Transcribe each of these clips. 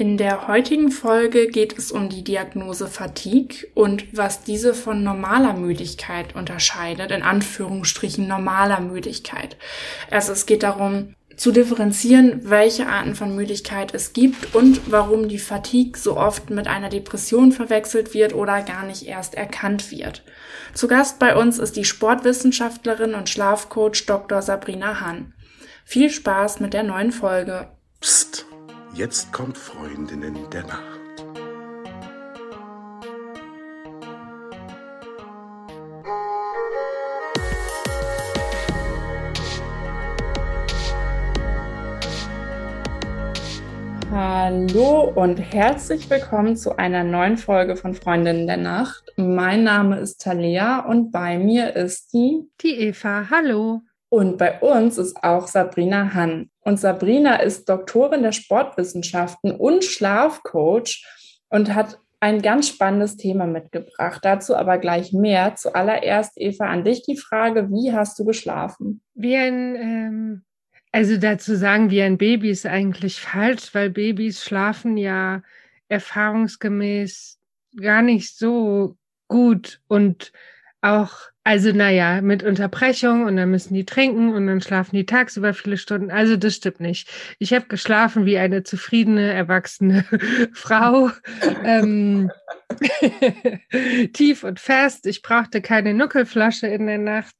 In der heutigen Folge geht es um die Diagnose Fatigue und was diese von normaler Müdigkeit unterscheidet, in Anführungsstrichen normaler Müdigkeit. Also es geht darum, zu differenzieren, welche Arten von Müdigkeit es gibt und warum die Fatigue so oft mit einer Depression verwechselt wird oder gar nicht erst erkannt wird. Zu Gast bei uns ist die Sportwissenschaftlerin und Schlafcoach Dr. Sabrina Hahn. Viel Spaß mit der neuen Folge. Psst, jetzt kommt Freundinnen der Nacht. Hallo und herzlich willkommen zu einer neuen Folge von Freundinnen der Nacht. Mein Name ist Talia und bei mir ist die die Eva. Hallo. Und bei uns ist auch Sabrina Hann. Und Sabrina ist Doktorin der Sportwissenschaften und Schlafcoach und hat ein ganz spannendes Thema mitgebracht. Dazu aber gleich mehr. Zuallererst, Eva, an dich die Frage, wie hast du geschlafen? Wie ein ähm also dazu sagen wie ein Baby ist eigentlich falsch, weil Babys schlafen ja erfahrungsgemäß gar nicht so gut und auch, also naja, mit Unterbrechung und dann müssen die trinken und dann schlafen die tagsüber viele Stunden. Also das stimmt nicht. Ich habe geschlafen wie eine zufriedene, erwachsene Frau. ähm, tief und fest. Ich brauchte keine Nuckelflasche in der Nacht.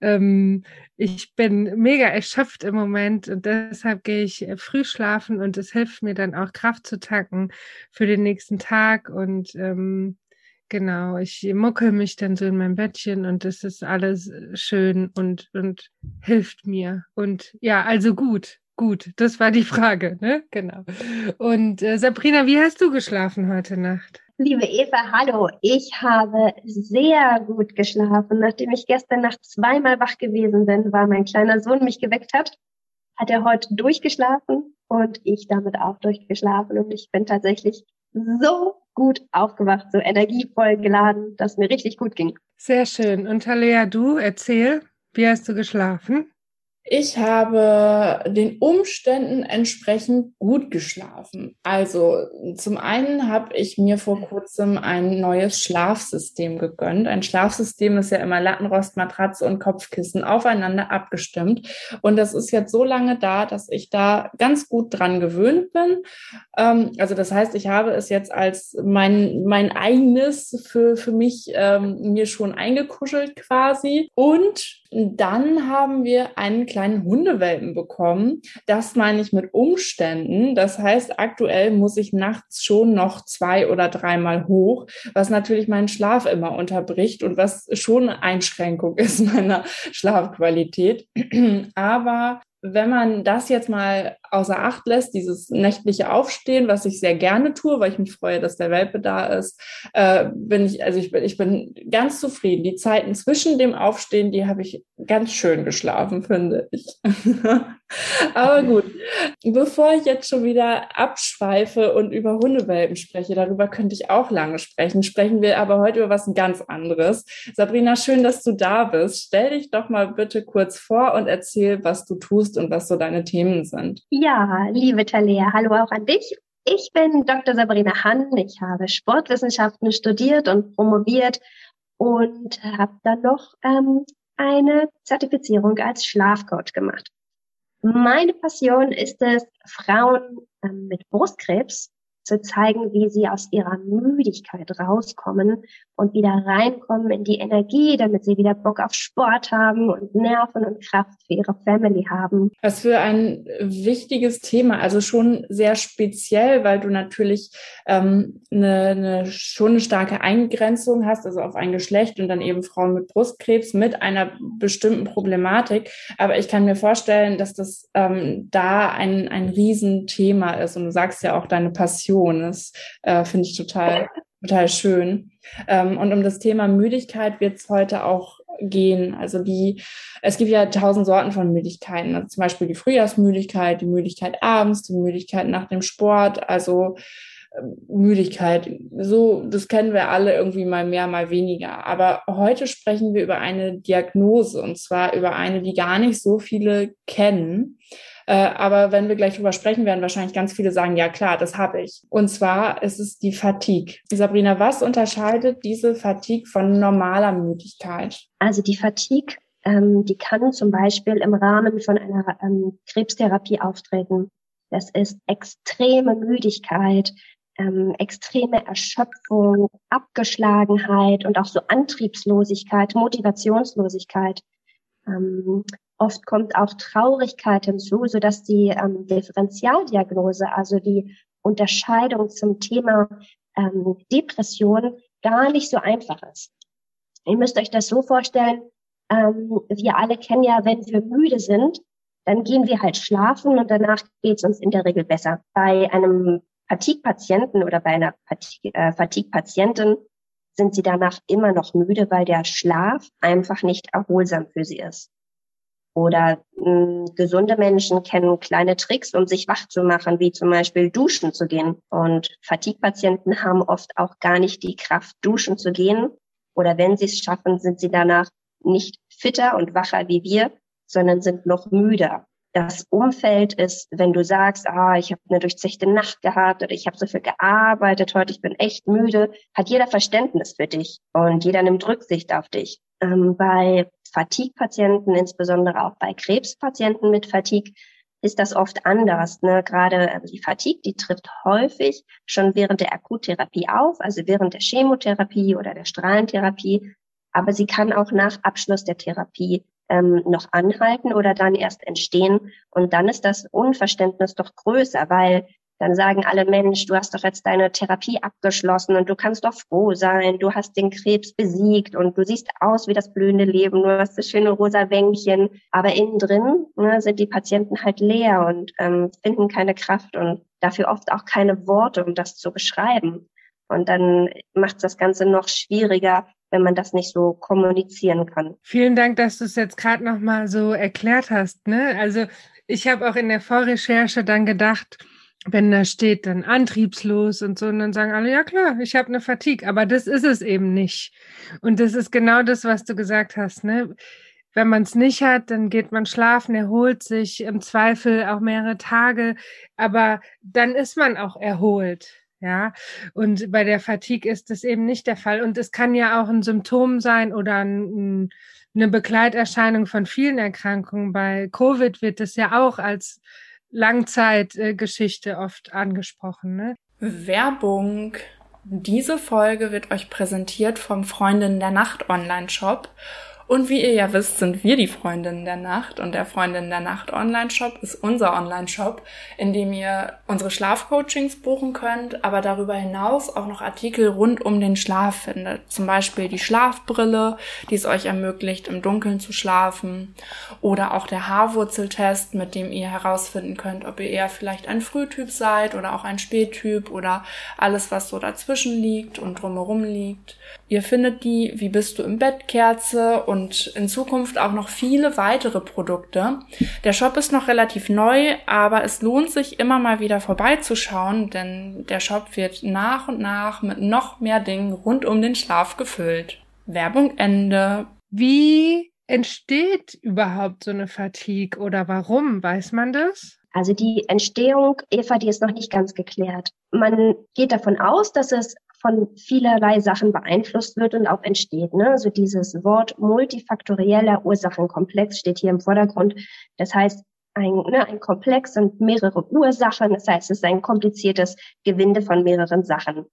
Ähm, ich bin mega erschöpft im Moment und deshalb gehe ich äh, früh schlafen und es hilft mir dann auch Kraft zu tanken für den nächsten Tag und ähm, genau, ich muckel mich dann so in mein Bettchen und das ist alles äh, schön und und hilft mir und ja, also gut. Gut, das war die Frage, ne? Genau. Und äh, Sabrina, wie hast du geschlafen heute Nacht? Liebe Eva, hallo. Ich habe sehr gut geschlafen. Nachdem ich gestern Nacht zweimal wach gewesen bin, weil mein kleiner Sohn mich geweckt hat, hat er heute durchgeschlafen und ich damit auch durchgeschlafen. Und ich bin tatsächlich so gut aufgewacht, so energievoll geladen, dass mir richtig gut ging. Sehr schön. Und Talea, du erzähl, wie hast du geschlafen? Ich habe den Umständen entsprechend gut geschlafen. Also zum einen habe ich mir vor kurzem ein neues Schlafsystem gegönnt. Ein Schlafsystem ist ja immer Lattenrost, Matratze und Kopfkissen aufeinander abgestimmt. Und das ist jetzt so lange da, dass ich da ganz gut dran gewöhnt bin. Ähm, also das heißt, ich habe es jetzt als mein, mein eigenes für, für mich ähm, mir schon eingekuschelt quasi. Und dann haben wir einen kleinen Hundewelpen bekommen. Das meine ich mit Umständen. Das heißt, aktuell muss ich nachts schon noch zwei oder dreimal hoch, was natürlich meinen Schlaf immer unterbricht und was schon eine Einschränkung ist meiner Schlafqualität. Aber wenn man das jetzt mal außer Acht lässt, dieses nächtliche Aufstehen, was ich sehr gerne tue, weil ich mich freue, dass der Welpe da ist, äh, bin ich, also ich bin, ich bin ganz zufrieden. Die Zeiten zwischen dem Aufstehen, die habe ich ganz schön geschlafen, finde ich. Aber gut, bevor ich jetzt schon wieder abschweife und über Hundewelpen spreche, darüber könnte ich auch lange sprechen, sprechen wir aber heute über was ganz anderes. Sabrina, schön, dass du da bist. Stell dich doch mal bitte kurz vor und erzähl, was du tust und was so deine Themen sind. Ja, liebe Talea, hallo auch an dich. Ich bin Dr. Sabrina Hann. Ich habe Sportwissenschaften studiert und promoviert und habe dann noch ähm, eine Zertifizierung als Schlafcoach gemacht. Meine Passion ist es, Frauen ähm, mit Brustkrebs zu zeigen, wie sie aus ihrer Müdigkeit rauskommen und wieder reinkommen in die Energie, damit sie wieder Bock auf Sport haben und Nerven und Kraft für ihre Family haben. Was für ein wichtiges Thema, also schon sehr speziell, weil du natürlich ähm, eine, eine schon eine starke Eingrenzung hast, also auf ein Geschlecht und dann eben Frauen mit Brustkrebs mit einer bestimmten Problematik. Aber ich kann mir vorstellen, dass das ähm, da ein, ein Riesenthema ist. Und du sagst ja auch deine Passion Passion. Das äh, finde ich total, total schön. Ähm, und um das Thema Müdigkeit wird es heute auch gehen. Also die, es gibt ja tausend Sorten von Müdigkeiten. Also zum Beispiel die Frühjahrsmüdigkeit, die Müdigkeit abends, die Müdigkeit nach dem Sport. Also Müdigkeit. So, das kennen wir alle irgendwie mal mehr, mal weniger. Aber heute sprechen wir über eine Diagnose und zwar über eine, die gar nicht so viele kennen. Äh, aber wenn wir gleich drüber sprechen, werden wahrscheinlich ganz viele sagen, ja klar, das habe ich. Und zwar ist es die Fatigue. Sabrina, was unterscheidet diese Fatigue von normaler Müdigkeit? Also die Fatigue, ähm, die kann zum Beispiel im Rahmen von einer ähm, Krebstherapie auftreten. Das ist extreme Müdigkeit, ähm, extreme Erschöpfung, Abgeschlagenheit und auch so Antriebslosigkeit, Motivationslosigkeit. Ähm, oft kommt auch Traurigkeit hinzu, so dass die ähm, Differentialdiagnose, also die Unterscheidung zum Thema ähm, Depression, gar nicht so einfach ist. Ihr müsst euch das so vorstellen, ähm, wir alle kennen ja, wenn wir müde sind, dann gehen wir halt schlafen und danach geht es uns in der Regel besser. Bei einem Fatigue-Patienten oder bei einer äh, Fatigue-Patientin sind sie danach immer noch müde, weil der Schlaf einfach nicht erholsam für sie ist. Oder mh, hm, gesunde Menschen kennen kleine Tricks, um sich wach zu machen, wie zum Beispiel duschen zu gehen. Und Fatigue-Patienten haben oft auch gar nicht die Kraft, duschen zu gehen. Oder wenn sie es schaffen, sind sie danach nicht fitter und wacher wie wir, sondern sind noch müder das Umfeld ist, wenn du sagst, ah, ich habe eine durchzechte Nacht gehabt oder ich habe so viel gearbeitet heute, ich bin echt müde, hat jeder Verständnis für dich und jeder nimmt Rücksicht auf dich. Ähm, bei Fatigue-Patienten, insbesondere auch bei Krebspatienten mit Fatigue, ist das oft anders. Ne? Gerade also die Fatigue, die trifft häufig schon während der Akuttherapie auf, also während der Chemotherapie oder der Strahlentherapie. Aber sie kann auch nach Abschluss der Therapie ähm, noch anhalten oder dann erst entstehen. Und dann ist das Unverständnis doch größer, weil dann sagen alle Mensch, du hast doch jetzt deine Therapie abgeschlossen und du kannst doch froh sein, du hast den Krebs besiegt und du siehst aus wie das blühende Leben, du hast das schöne rosa Wänkchen, aber innen drin ne, sind die Patienten halt leer und ähm, finden keine Kraft und dafür oft auch keine Worte, um das zu beschreiben. Und dann macht das Ganze noch schwieriger, wenn man das nicht so kommunizieren kann. Vielen Dank, dass du es jetzt gerade noch mal so erklärt hast. Ne? Also ich habe auch in der Vorrecherche dann gedacht, wenn da steht dann antriebslos und so, und dann sagen alle, ja klar, ich habe eine Fatigue, aber das ist es eben nicht. Und das ist genau das, was du gesagt hast. Ne? Wenn man es nicht hat, dann geht man schlafen, erholt sich, im Zweifel auch mehrere Tage, aber dann ist man auch erholt. Ja, und bei der Fatigue ist das eben nicht der Fall. Und es kann ja auch ein Symptom sein oder ein, eine Begleiterscheinung von vielen Erkrankungen. Bei Covid wird es ja auch als Langzeitgeschichte oft angesprochen. Ne? Werbung. Diese Folge wird euch präsentiert vom Freundin der Nacht Online-Shop. Und wie ihr ja wisst, sind wir die Freundinnen der Nacht und der Freundin der Nacht Online-Shop ist unser Online-Shop, in dem ihr unsere Schlafcoachings buchen könnt, aber darüber hinaus auch noch Artikel rund um den Schlaf findet. Zum Beispiel die Schlafbrille, die es euch ermöglicht, im Dunkeln zu schlafen oder auch der Haarwurzeltest, mit dem ihr herausfinden könnt, ob ihr eher vielleicht ein Frühtyp seid oder auch ein Spättyp oder alles, was so dazwischen liegt und drumherum liegt. Ihr findet die Wie bist du im Bett Kerze in Zukunft auch noch viele weitere Produkte. Der Shop ist noch relativ neu, aber es lohnt sich immer mal wieder vorbeizuschauen, denn der Shop wird nach und nach mit noch mehr Dingen rund um den Schlaf gefüllt. Werbung Ende. Wie entsteht überhaupt so eine Fatigue oder warum? Weiß man das? Also die Entstehung, Eva, die ist noch nicht ganz geklärt. Man geht davon aus, dass es von vielerlei Sachen beeinflusst wird und auch entsteht. Ne? Also dieses Wort multifaktorieller Ursachenkomplex steht hier im Vordergrund. Das heißt, ein, ne, ein Komplex sind mehrere Ursachen. Das heißt, es ist ein kompliziertes Gewinde von mehreren Sachen.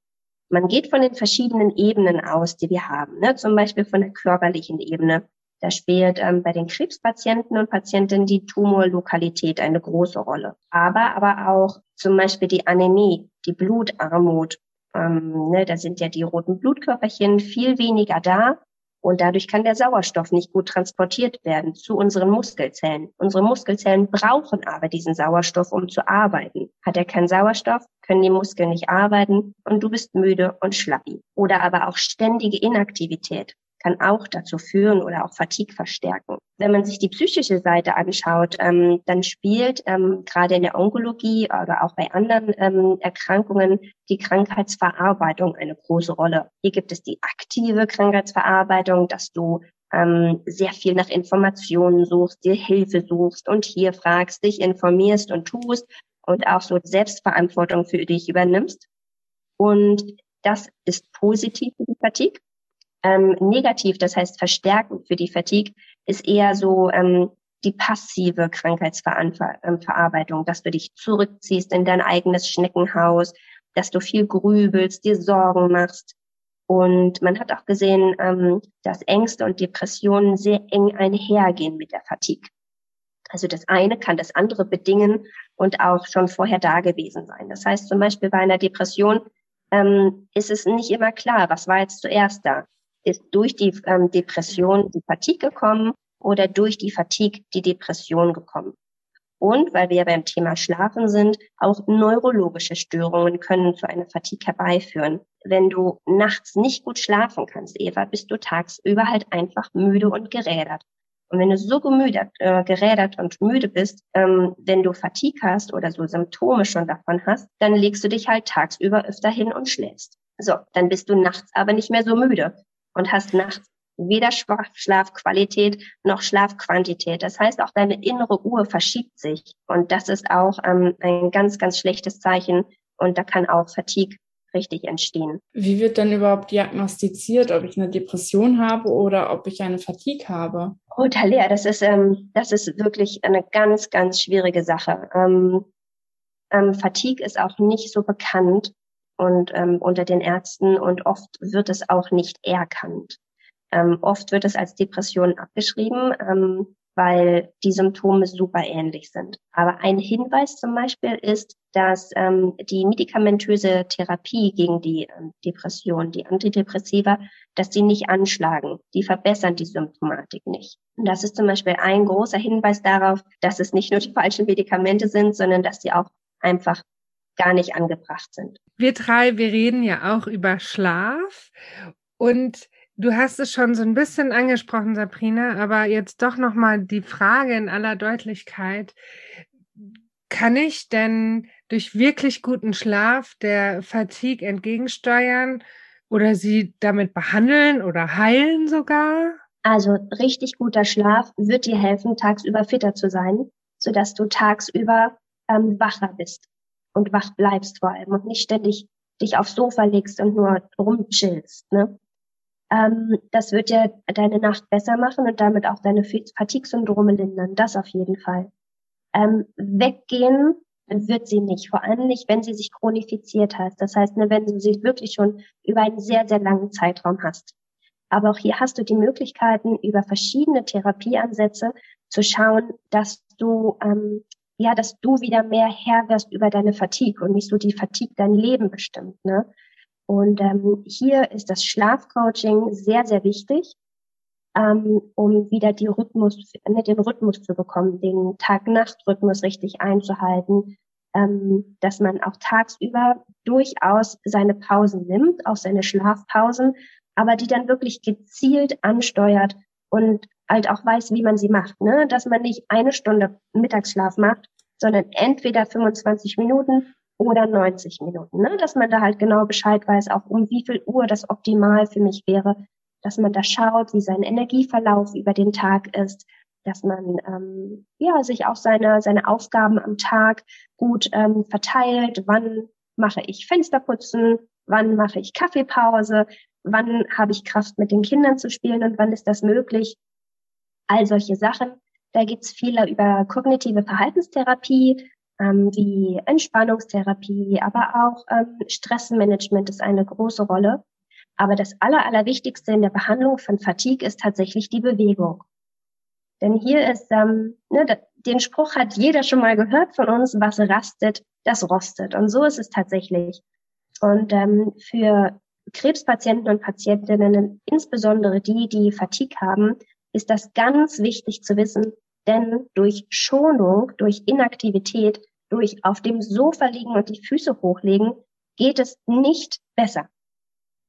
Man geht von den verschiedenen Ebenen aus, die wir haben. Ne? Zum Beispiel von der körperlichen Ebene. Da spielt ähm, bei den Krebspatienten und Patientinnen die Tumorlokalität eine große Rolle. Aber, aber auch zum Beispiel die Anämie, die Blutarmut ähm, ne, da sind ja die roten Blutkörperchen viel weniger da und dadurch kann der Sauerstoff nicht gut transportiert werden zu unseren Muskelzellen. Unsere Muskelzellen brauchen aber diesen Sauerstoff, um zu arbeiten. Hat er keinen Sauerstoff, können die Muskeln nicht arbeiten und du bist müde und schlappi. Oder aber auch ständige Inaktivität kann auch dazu führen oder auch Fatigue verstärken. Wenn man sich die psychische Seite anschaut, ähm, dann spielt ähm, gerade in der Onkologie oder auch bei anderen ähm, Erkrankungen die Krankheitsverarbeitung eine große Rolle. Hier gibt es die aktive Krankheitsverarbeitung, dass du ähm, sehr viel nach Informationen suchst, dir Hilfe suchst und hier fragst, dich informierst und tust und auch so Selbstverantwortung für dich übernimmst. Und das ist positiv für die Fatigue. Ähm, negativ, das heißt verstärkend für die Fatigue, ist eher so ähm, die passive Krankheitsverarbeitung, dass du dich zurückziehst in dein eigenes Schneckenhaus, dass du viel grübelst, dir Sorgen machst. Und man hat auch gesehen, ähm, dass Ängste und Depressionen sehr eng einhergehen mit der Fatigue. Also das eine kann das andere bedingen und auch schon vorher da gewesen sein. Das heißt zum Beispiel bei einer Depression ähm, ist es nicht immer klar, was war jetzt zuerst da. Ist durch die ähm, Depression die Fatigue gekommen oder durch die Fatigue die Depression gekommen? Und weil wir beim Thema Schlafen sind, auch neurologische Störungen können zu einer Fatigue herbeiführen. Wenn du nachts nicht gut schlafen kannst, Eva, bist du tagsüber halt einfach müde und gerädert. Und wenn du so gemüdet, äh, gerädert und müde bist, ähm, wenn du Fatigue hast oder so Symptome schon davon hast, dann legst du dich halt tagsüber öfter hin und schläfst. So, dann bist du nachts aber nicht mehr so müde und hast nachts weder Schlafqualität noch Schlafquantität. Das heißt, auch deine innere Uhr verschiebt sich. Und das ist auch ähm, ein ganz, ganz schlechtes Zeichen. Und da kann auch Fatigue richtig entstehen. Wie wird denn überhaupt diagnostiziert, ob ich eine Depression habe oder ob ich eine Fatigue habe? Oh, Talia, das ist, ähm, das ist wirklich eine ganz, ganz schwierige Sache. Ähm, ähm, Fatigue ist auch nicht so bekannt und ähm, unter den Ärzten und oft wird es auch nicht erkannt. Ähm, oft wird es als Depression abgeschrieben. Ähm, weil die Symptome super ähnlich sind. Aber ein Hinweis zum Beispiel ist, dass ähm, die medikamentöse Therapie gegen die ähm, Depression, die Antidepressiva, dass die nicht anschlagen. Die verbessern die Symptomatik nicht. Und das ist zum Beispiel ein großer Hinweis darauf, dass es nicht nur die falschen Medikamente sind, sondern dass die auch einfach gar nicht angebracht sind. Wir drei, wir reden ja auch über Schlaf. Und Du hast es schon so ein bisschen angesprochen, Sabrina, aber jetzt doch noch mal die Frage in aller Deutlichkeit: Kann ich denn durch wirklich guten Schlaf der Fatigue entgegensteuern oder sie damit behandeln oder heilen sogar? Also richtig guter Schlaf wird dir helfen, tagsüber fitter zu sein, sodass du tagsüber ähm, wacher bist und wach bleibst vor allem und nicht ständig dich aufs Sofa legst und nur rumchillst. Ne? Ähm, das wird ja deine Nacht besser machen und damit auch deine Fatigue-Syndrome lindern. Das auf jeden Fall. Ähm, weggehen wird sie nicht, vor allem nicht, wenn sie sich chronifiziert hat. Das heißt, ne, wenn du sie wirklich schon über einen sehr, sehr langen Zeitraum hast. Aber auch hier hast du die Möglichkeiten, über verschiedene Therapieansätze zu schauen, dass du, ähm, ja, dass du wieder mehr Herr wirst über deine Fatigue und nicht so die Fatigue dein Leben bestimmt. Ne? Und ähm, hier ist das Schlafcoaching sehr, sehr wichtig, ähm, um wieder die Rhythmus, ne, den Rhythmus zu bekommen, den Tag-Nacht-Rhythmus richtig einzuhalten, ähm, dass man auch tagsüber durchaus seine Pausen nimmt, auch seine Schlafpausen, aber die dann wirklich gezielt ansteuert und halt auch weiß, wie man sie macht, ne? dass man nicht eine Stunde Mittagsschlaf macht, sondern entweder 25 Minuten oder 90 Minuten, ne? dass man da halt genau Bescheid weiß, auch um wie viel Uhr das optimal für mich wäre, dass man da schaut, wie sein Energieverlauf über den Tag ist, dass man ähm, ja sich auch seine seine Aufgaben am Tag gut ähm, verteilt. Wann mache ich Fensterputzen? Wann mache ich Kaffeepause? Wann habe ich Kraft mit den Kindern zu spielen und wann ist das möglich? All solche Sachen. Da gibt's viele über kognitive Verhaltenstherapie, ähm, wie Entspannungstherapie, aber auch ähm, Stressmanagement ist eine große Rolle. Aber das Aller, Allerwichtigste in der Behandlung von Fatigue ist tatsächlich die Bewegung. Denn hier ist, ähm, ne, den Spruch hat jeder schon mal gehört von uns, was rastet, das rostet. Und so ist es tatsächlich. Und ähm, für Krebspatienten und Patientinnen, insbesondere die, die Fatigue haben, ist das ganz wichtig zu wissen, denn durch Schonung, durch Inaktivität, durch auf dem Sofa liegen und die Füße hochlegen, geht es nicht besser.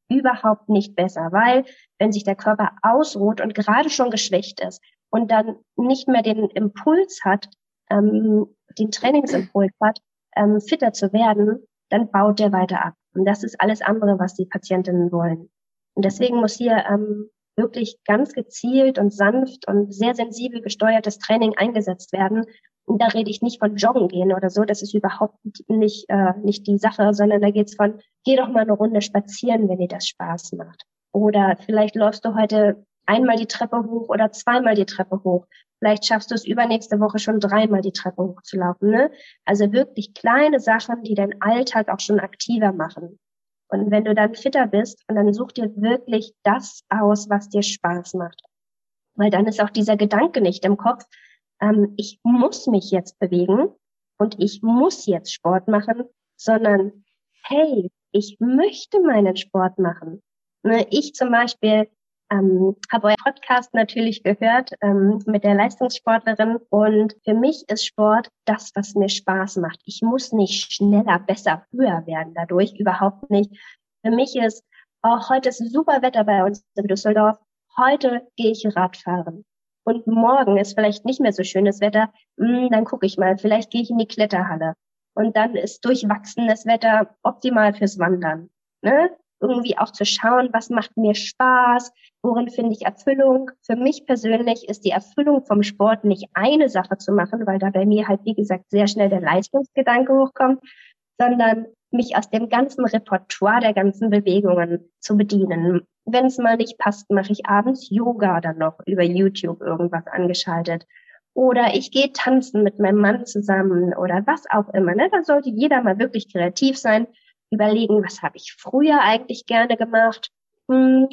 Überhaupt nicht besser, weil wenn sich der Körper ausruht und gerade schon geschwächt ist und dann nicht mehr den Impuls hat, ähm, den Trainingsimpuls hat, ähm, fitter zu werden, dann baut der weiter ab. Und das ist alles andere, was die Patientinnen wollen. Und deswegen muss hier ähm, wirklich ganz gezielt und sanft und sehr sensibel gesteuertes Training eingesetzt werden. Und da rede ich nicht von Joggen gehen oder so, das ist überhaupt nicht, äh, nicht die Sache, sondern da geht's von, geh doch mal eine Runde spazieren, wenn dir das Spaß macht. Oder vielleicht läufst du heute einmal die Treppe hoch oder zweimal die Treppe hoch. Vielleicht schaffst du es übernächste Woche schon dreimal die Treppe hochzulaufen. Ne? Also wirklich kleine Sachen, die deinen Alltag auch schon aktiver machen. Und wenn du dann fitter bist, und dann such dir wirklich das aus, was dir Spaß macht. Weil dann ist auch dieser Gedanke nicht im Kopf, ähm, ich muss mich jetzt bewegen und ich muss jetzt Sport machen, sondern hey, ich möchte meinen Sport machen. Ne, ich zum Beispiel ähm, habe euer Podcast natürlich gehört ähm, mit der Leistungssportlerin und für mich ist Sport das, was mir Spaß macht. Ich muss nicht schneller, besser, höher werden dadurch, überhaupt nicht. Für mich ist, oh, heute ist super Wetter bei uns in Düsseldorf. Heute gehe ich Radfahren. Und morgen ist vielleicht nicht mehr so schönes Wetter. Hm, dann gucke ich mal, vielleicht gehe ich in die Kletterhalle. Und dann ist durchwachsenes Wetter optimal fürs Wandern. Ne? irgendwie auch zu schauen, was macht mir Spaß, worin finde ich Erfüllung. Für mich persönlich ist die Erfüllung vom Sport nicht eine Sache zu machen, weil da bei mir halt, wie gesagt, sehr schnell der Leistungsgedanke hochkommt, sondern mich aus dem ganzen Repertoire der ganzen Bewegungen zu bedienen. Wenn es mal nicht passt, mache ich abends Yoga dann noch über YouTube irgendwas angeschaltet. Oder ich gehe tanzen mit meinem Mann zusammen oder was auch immer. Ne? Da sollte jeder mal wirklich kreativ sein überlegen, was habe ich früher eigentlich gerne gemacht? Hm,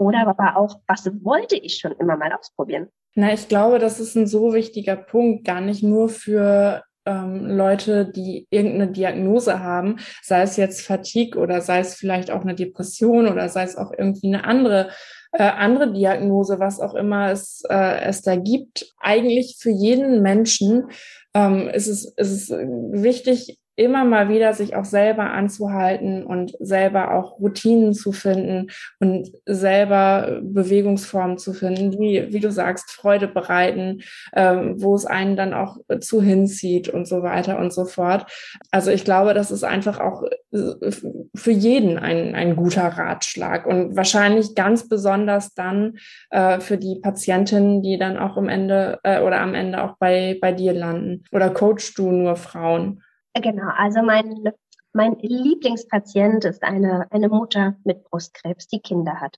oder aber auch, was wollte ich schon immer mal ausprobieren? Na, ich glaube, das ist ein so wichtiger Punkt, gar nicht nur für ähm, Leute, die irgendeine Diagnose haben, sei es jetzt Fatigue oder sei es vielleicht auch eine Depression oder sei es auch irgendwie eine andere äh, andere Diagnose, was auch immer es, äh, es da gibt. Eigentlich für jeden Menschen ähm, ist, es, ist es wichtig, immer mal wieder sich auch selber anzuhalten und selber auch Routinen zu finden und selber Bewegungsformen zu finden, die, wie du sagst, Freude bereiten, ähm, wo es einen dann auch zu hinzieht und so weiter und so fort. Also ich glaube, das ist einfach auch äh, für jeden ein, ein guter Ratschlag und wahrscheinlich ganz besonders dann äh, für die Patientinnen, die dann auch am Ende äh, oder am Ende auch bei, bei dir landen. Oder coachst du nur Frauen? Genau, also mein, mein Lieblingspatient ist eine, eine Mutter mit Brustkrebs, die Kinder hat.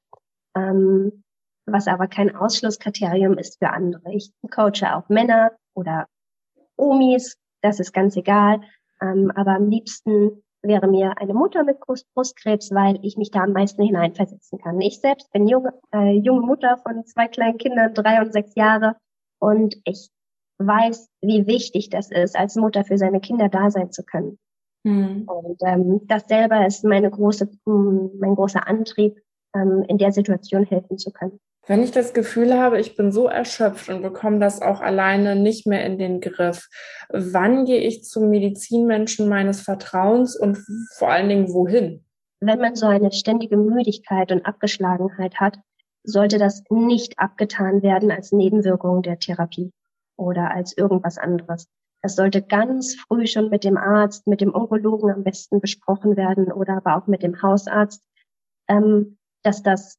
Ähm, was aber kein Ausschlusskriterium ist für andere. Ich coache auch Männer oder Omis, das ist ganz egal. Ähm, aber am liebsten wäre mir eine Mutter mit Brustkrebs, weil ich mich da am meisten hineinversetzen kann. Ich selbst bin junge, äh, junge Mutter von zwei kleinen Kindern, drei und sechs Jahre. Und ich weiß, wie wichtig das ist, als Mutter für seine Kinder da sein zu können. Mhm. Und ähm, das selber ist meine große, hm, mein großer Antrieb, ähm, in der Situation helfen zu können. Wenn ich das Gefühl habe, ich bin so erschöpft und bekomme das auch alleine nicht mehr in den Griff, wann gehe ich zum Medizinmenschen meines Vertrauens und vor allen Dingen wohin? Wenn man so eine ständige Müdigkeit und Abgeschlagenheit hat, sollte das nicht abgetan werden als Nebenwirkung der Therapie oder als irgendwas anderes. Das sollte ganz früh schon mit dem Arzt, mit dem Onkologen am besten besprochen werden oder aber auch mit dem Hausarzt, ähm, dass das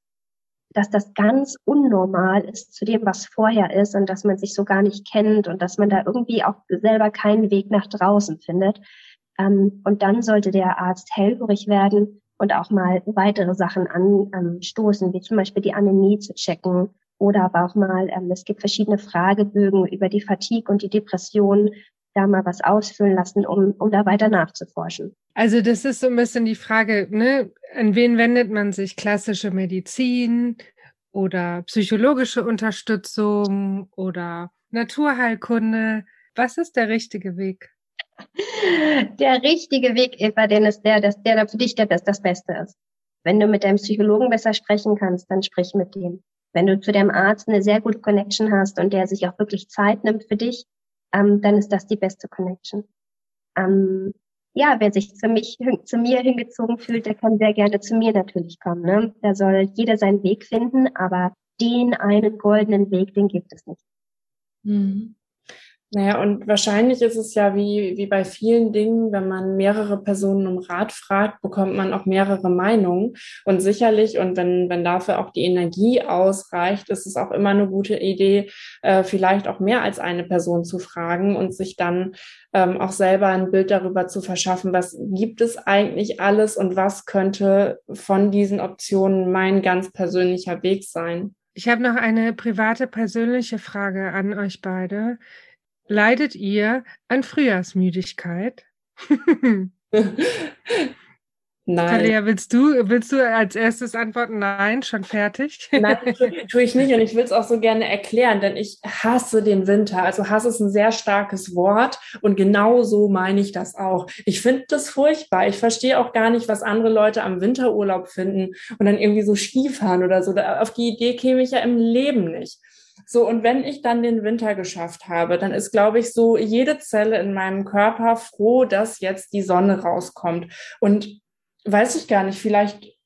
dass das ganz unnormal ist zu dem, was vorher ist und dass man sich so gar nicht kennt und dass man da irgendwie auch selber keinen Weg nach draußen findet. Ähm, und dann sollte der Arzt hellhörig werden und auch mal weitere Sachen anstoßen, wie zum Beispiel die Anämie zu checken oder aber auch mal, ähm, es gibt verschiedene Fragebögen über die Fatigue und die Depression, da mal was ausfüllen lassen, um, um da weiter nachzuforschen. Also das ist so ein bisschen die Frage, ne? an wen wendet man sich? Klassische Medizin oder psychologische Unterstützung oder Naturheilkunde? Was ist der richtige Weg? Der richtige Weg, Eva, den ist der, dass der für dich der, das Beste ist. Wenn du mit deinem Psychologen besser sprechen kannst, dann sprich mit dem. Wenn du zu deinem Arzt eine sehr gute Connection hast und der sich auch wirklich Zeit nimmt für dich, ähm, dann ist das die beste Connection. Ähm, ja, wer sich zu mich, zu mir hingezogen fühlt, der kann sehr gerne zu mir natürlich kommen. Ne? Da soll jeder seinen Weg finden, aber den einen goldenen Weg, den gibt es nicht. Mhm. Naja, und wahrscheinlich ist es ja wie, wie bei vielen Dingen, wenn man mehrere Personen um Rat fragt, bekommt man auch mehrere Meinungen. Und sicherlich, und wenn, wenn dafür auch die Energie ausreicht, ist es auch immer eine gute Idee, äh, vielleicht auch mehr als eine Person zu fragen und sich dann ähm, auch selber ein Bild darüber zu verschaffen, was gibt es eigentlich alles und was könnte von diesen Optionen mein ganz persönlicher Weg sein. Ich habe noch eine private, persönliche Frage an euch beide. Leidet ihr an Frühjahrsmüdigkeit? Nein. Talia, willst du, willst du als erstes antworten? Nein, schon fertig? Nein, tue ich nicht und ich will es auch so gerne erklären, denn ich hasse den Winter. Also Hass ist ein sehr starkes Wort und genau so meine ich das auch. Ich finde das furchtbar. Ich verstehe auch gar nicht, was andere Leute am Winterurlaub finden und dann irgendwie so Skifahren oder so. Auf die Idee käme ich ja im Leben nicht. So, und wenn ich dann den Winter geschafft habe, dann ist, glaube ich, so jede Zelle in meinem Körper froh, dass jetzt die Sonne rauskommt. Und weiß ich gar nicht, vielleicht,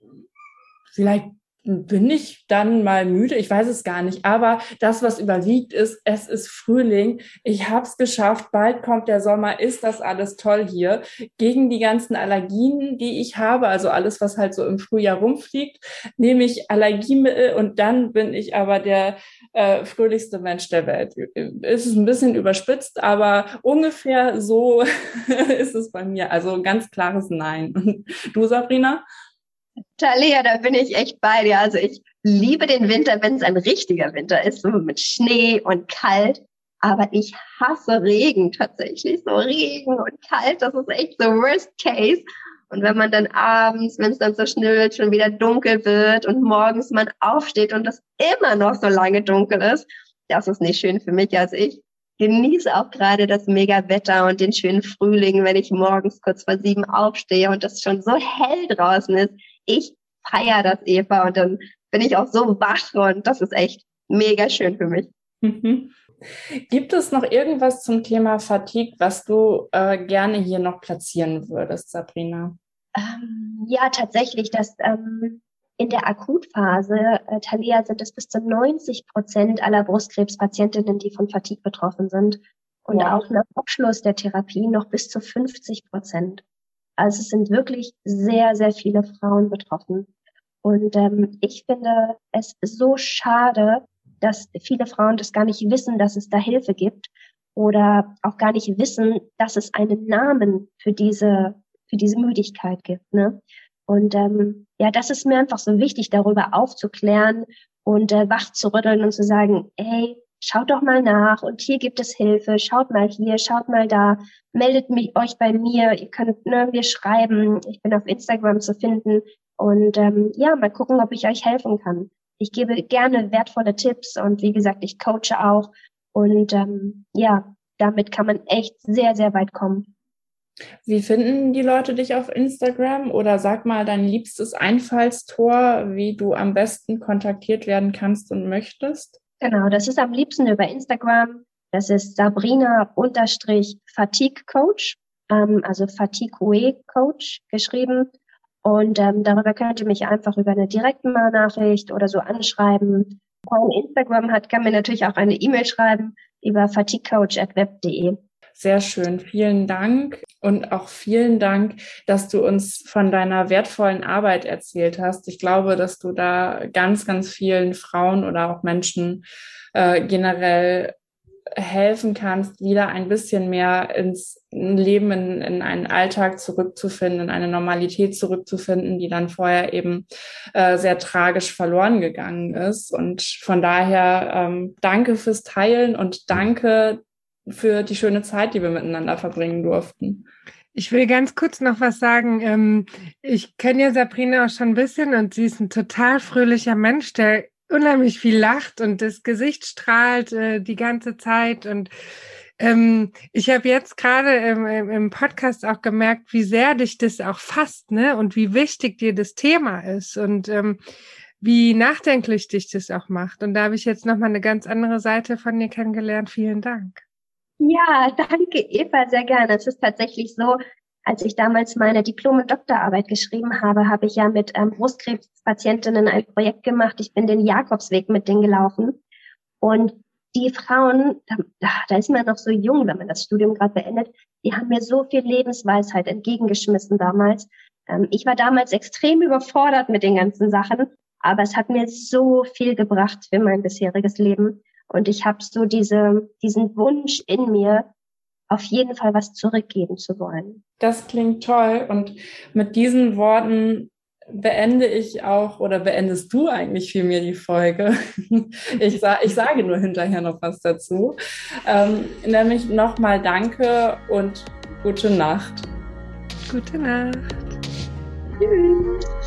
vielleicht bin ich dann mal müde? Ich weiß es gar nicht. Aber das, was überwiegt, ist, es ist Frühling. Ich habe es geschafft. Bald kommt der Sommer. Ist das alles toll hier? Gegen die ganzen Allergien, die ich habe, also alles, was halt so im Frühjahr rumfliegt, nehme ich Allergiemittel und dann bin ich aber der äh, fröhlichste Mensch der Welt. Ist es ein bisschen überspitzt, aber ungefähr so ist es bei mir. Also ganz klares Nein. du, Sabrina? Talia, da bin ich echt bei dir. Also ich liebe den Winter, wenn es ein richtiger Winter ist, so mit Schnee und kalt. Aber ich hasse Regen tatsächlich. So Regen und kalt, das ist echt so Worst Case. Und wenn man dann abends, wenn es dann so schnell schon wieder dunkel wird und morgens man aufsteht und es immer noch so lange dunkel ist, das ist nicht schön für mich. Also ich genieße auch gerade das mega Wetter und den schönen Frühling, wenn ich morgens kurz vor sieben aufstehe und es schon so hell draußen ist ich feiere das, Eva, und dann bin ich auch so wach und das ist echt mega schön für mich. Mhm. Gibt es noch irgendwas zum Thema Fatigue, was du äh, gerne hier noch platzieren würdest, Sabrina? Ähm, ja, tatsächlich, dass ähm, in der Akutphase, äh, Talia, sind es bis zu 90 Prozent aller Brustkrebspatientinnen, die von Fatigue betroffen sind. Und wow. auch nach Abschluss der Therapie noch bis zu 50 Prozent. Also es sind wirklich sehr, sehr viele Frauen betroffen. Und ähm, ich finde es so schade, dass viele Frauen das gar nicht wissen, dass es da Hilfe gibt oder auch gar nicht wissen, dass es einen Namen für diese für diese Müdigkeit gibt. Ne? Und ähm, ja, das ist mir einfach so wichtig, darüber aufzuklären und äh, wach zu rütteln und zu sagen, hey, schaut doch mal nach und hier gibt es Hilfe, schaut mal hier, schaut mal da, meldet mich euch bei mir, ihr könnt ne, mir schreiben, ich bin auf Instagram zu finden und ähm, ja, mal gucken, ob ich euch helfen kann. Ich gebe gerne wertvolle Tipps und wie gesagt, ich coache auch und ähm, ja, damit kann man echt sehr, sehr weit kommen. Wie finden die Leute dich auf Instagram? Oder sag mal dein liebstes Einfallstor, wie du am besten kontaktiert werden kannst und möchtest? Genau, das ist am liebsten über Instagram. Das ist Sabrina unterstrich Fatigue Coach, ähm, also Fatigue Coach geschrieben. Und ähm, darüber könnt ihr mich einfach über eine direkte Nachricht oder so anschreiben. Wer Instagram hat, kann mir natürlich auch eine E-Mail schreiben über fatiguecoach.web.de. Sehr schön. Vielen Dank und auch vielen Dank, dass du uns von deiner wertvollen Arbeit erzählt hast. Ich glaube, dass du da ganz, ganz vielen Frauen oder auch Menschen äh, generell helfen kannst, wieder ein bisschen mehr ins Leben, in, in einen Alltag zurückzufinden, in eine Normalität zurückzufinden, die dann vorher eben äh, sehr tragisch verloren gegangen ist. Und von daher ähm, danke fürs Teilen und danke, für die schöne Zeit, die wir miteinander verbringen durften. Ich will ganz kurz noch was sagen. Ähm, ich kenne ja Sabrina auch schon ein bisschen und sie ist ein total fröhlicher Mensch, der unheimlich viel lacht und das Gesicht strahlt äh, die ganze Zeit. Und ähm, ich habe jetzt gerade im, Podcast auch gemerkt, wie sehr dich das auch fasst, ne? Und wie wichtig dir das Thema ist und ähm, wie nachdenklich dich das auch macht. Und da habe ich jetzt nochmal eine ganz andere Seite von dir kennengelernt. Vielen Dank. Ja, danke Eva, sehr gerne. Es ist tatsächlich so, als ich damals meine Diplom- und Doktorarbeit geschrieben habe, habe ich ja mit ähm, Brustkrebspatientinnen ein Projekt gemacht. Ich bin den Jakobsweg mit denen gelaufen. Und die Frauen, da, da ist man noch so jung, wenn man das Studium gerade beendet, die haben mir so viel Lebensweisheit entgegengeschmissen damals. Ähm, ich war damals extrem überfordert mit den ganzen Sachen, aber es hat mir so viel gebracht für mein bisheriges Leben. Und ich habe so diese, diesen Wunsch in mir, auf jeden Fall was zurückgeben zu wollen. Das klingt toll. Und mit diesen Worten beende ich auch oder beendest du eigentlich viel mehr die Folge. Ich, sa ich sage nur hinterher noch was dazu. Ähm, nämlich nochmal Danke und gute Nacht. Gute Nacht. Tschüss.